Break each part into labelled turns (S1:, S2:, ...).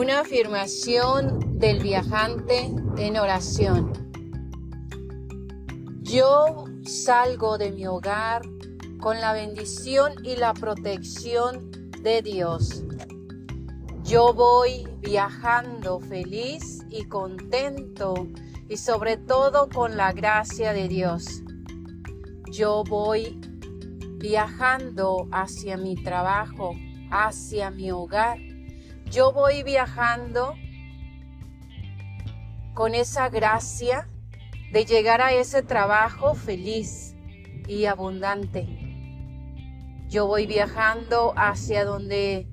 S1: Una afirmación del viajante en oración. Yo salgo de mi hogar con la bendición y la protección de Dios. Yo voy viajando feliz y contento y sobre todo con la gracia de Dios. Yo voy viajando hacia mi trabajo, hacia mi hogar yo voy viajando con esa gracia de llegar a ese trabajo feliz y abundante. Yo voy viajando hacia donde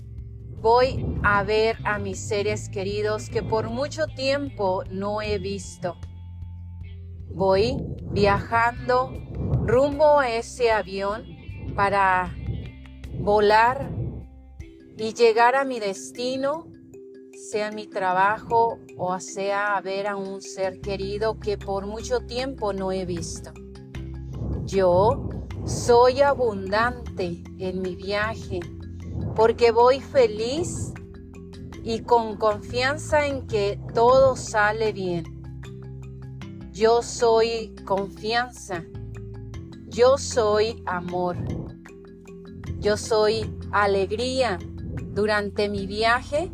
S1: voy a ver a mis seres queridos que por mucho tiempo no he visto. Voy viajando rumbo a ese avión para volar y llegar a mi destino, sea mi trabajo o sea ver a un ser querido que por mucho tiempo no he visto. Yo soy abundante en mi viaje porque voy feliz y con confianza en que todo sale bien. Yo soy confianza. Yo soy amor. Yo soy alegría durante mi viaje,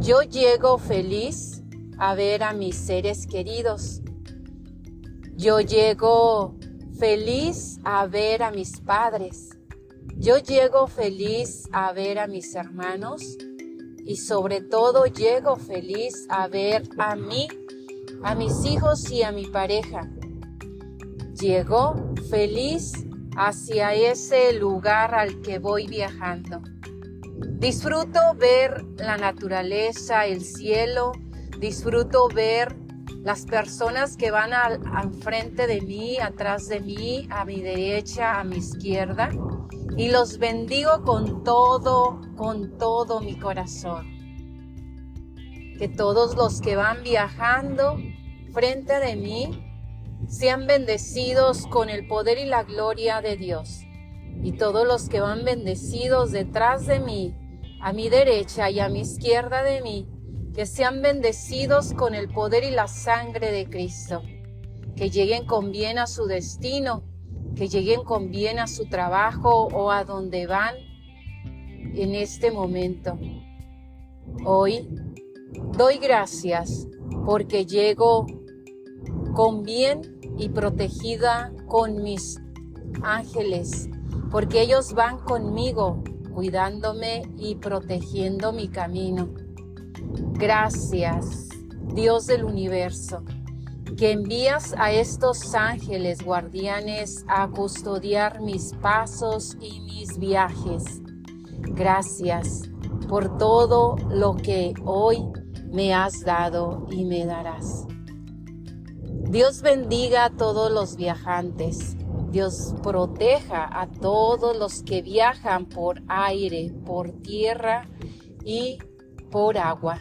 S1: yo llego feliz a ver a mis seres queridos. Yo llego feliz a ver a mis padres. Yo llego feliz a ver a mis hermanos y sobre todo llego feliz a ver a mí, a mis hijos y a mi pareja. Llego feliz hacia ese lugar al que voy viajando. Disfruto ver la naturaleza, el cielo, disfruto ver las personas que van al, frente de mí, atrás de mí, a mi derecha, a mi izquierda, y los bendigo con todo, con todo mi corazón. Que todos los que van viajando frente de mí sean bendecidos con el poder y la gloria de Dios. Y todos los que van bendecidos detrás de mí, a mi derecha y a mi izquierda de mí, que sean bendecidos con el poder y la sangre de Cristo. Que lleguen con bien a su destino, que lleguen con bien a su trabajo o a donde van en este momento. Hoy doy gracias porque llego con bien y protegida con mis ángeles, porque ellos van conmigo, cuidándome y protegiendo mi camino. Gracias, Dios del universo, que envías a estos ángeles guardianes a custodiar mis pasos y mis viajes. Gracias por todo lo que hoy me has dado y me darás. Dios bendiga a todos los viajantes. Dios proteja a todos los que viajan por aire, por tierra y por agua.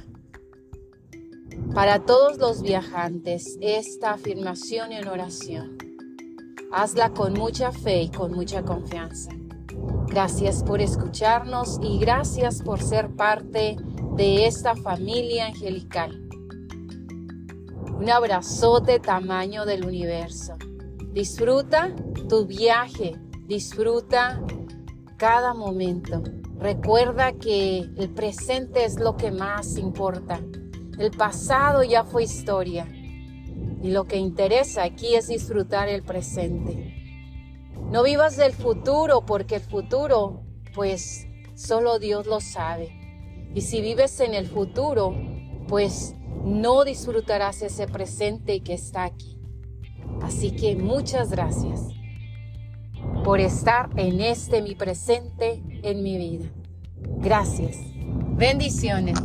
S1: Para todos los viajantes, esta afirmación en oración, hazla con mucha fe y con mucha confianza. Gracias por escucharnos y gracias por ser parte de esta familia angelical. Un abrazote tamaño del universo. Disfruta tu viaje, disfruta cada momento. Recuerda que el presente es lo que más importa. El pasado ya fue historia. Y lo que interesa aquí es disfrutar el presente. No vivas del futuro porque el futuro, pues, solo Dios lo sabe. Y si vives en el futuro, pues no disfrutarás ese presente que está aquí. Así que muchas gracias por estar en este mi presente en mi vida. Gracias. Bendiciones.